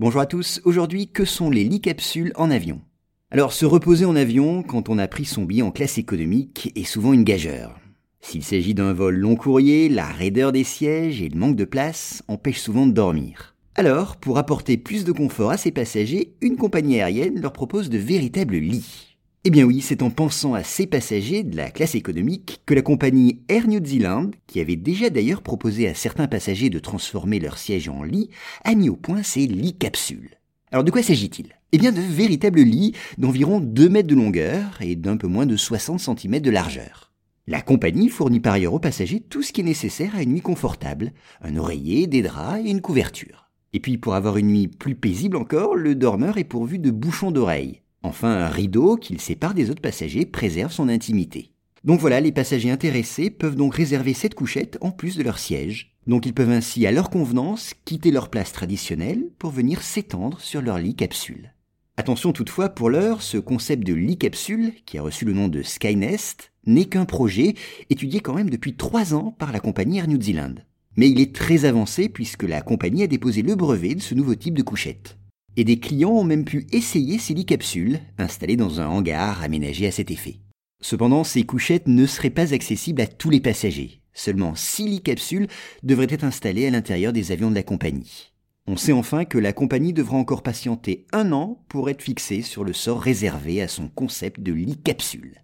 Bonjour à tous, aujourd'hui que sont les lits capsules en avion? Alors se reposer en avion quand on a pris son billet en classe économique est souvent une gageure. S'il s'agit d'un vol long courrier, la raideur des sièges et le manque de place empêchent souvent de dormir. Alors, pour apporter plus de confort à ses passagers, une compagnie aérienne leur propose de véritables lits. Eh bien oui, c'est en pensant à ces passagers de la classe économique que la compagnie Air New Zealand, qui avait déjà d'ailleurs proposé à certains passagers de transformer leur siège en lit, a mis au point ces lits capsules. Alors de quoi s'agit-il? Eh bien de véritables lits d'environ 2 mètres de longueur et d'un peu moins de 60 cm de largeur. La compagnie fournit par ailleurs aux passagers tout ce qui est nécessaire à une nuit confortable, un oreiller, des draps et une couverture. Et puis pour avoir une nuit plus paisible encore, le dormeur est pourvu de bouchons d'oreilles. Enfin, un rideau qui le sépare des autres passagers préserve son intimité. Donc voilà, les passagers intéressés peuvent donc réserver cette couchette en plus de leur siège. Donc ils peuvent ainsi, à leur convenance, quitter leur place traditionnelle pour venir s'étendre sur leur lit capsule. Attention toutefois, pour l'heure, ce concept de lit capsule, qui a reçu le nom de Skynest, n'est qu'un projet étudié quand même depuis trois ans par la compagnie Air New Zealand. Mais il est très avancé puisque la compagnie a déposé le brevet de ce nouveau type de couchette. Et des clients ont même pu essayer ces lits capsules, installés dans un hangar aménagé à cet effet. Cependant, ces couchettes ne seraient pas accessibles à tous les passagers. Seulement 6 lits capsules devraient être installés à l'intérieur des avions de la compagnie. On sait enfin que la compagnie devra encore patienter un an pour être fixée sur le sort réservé à son concept de lit capsule.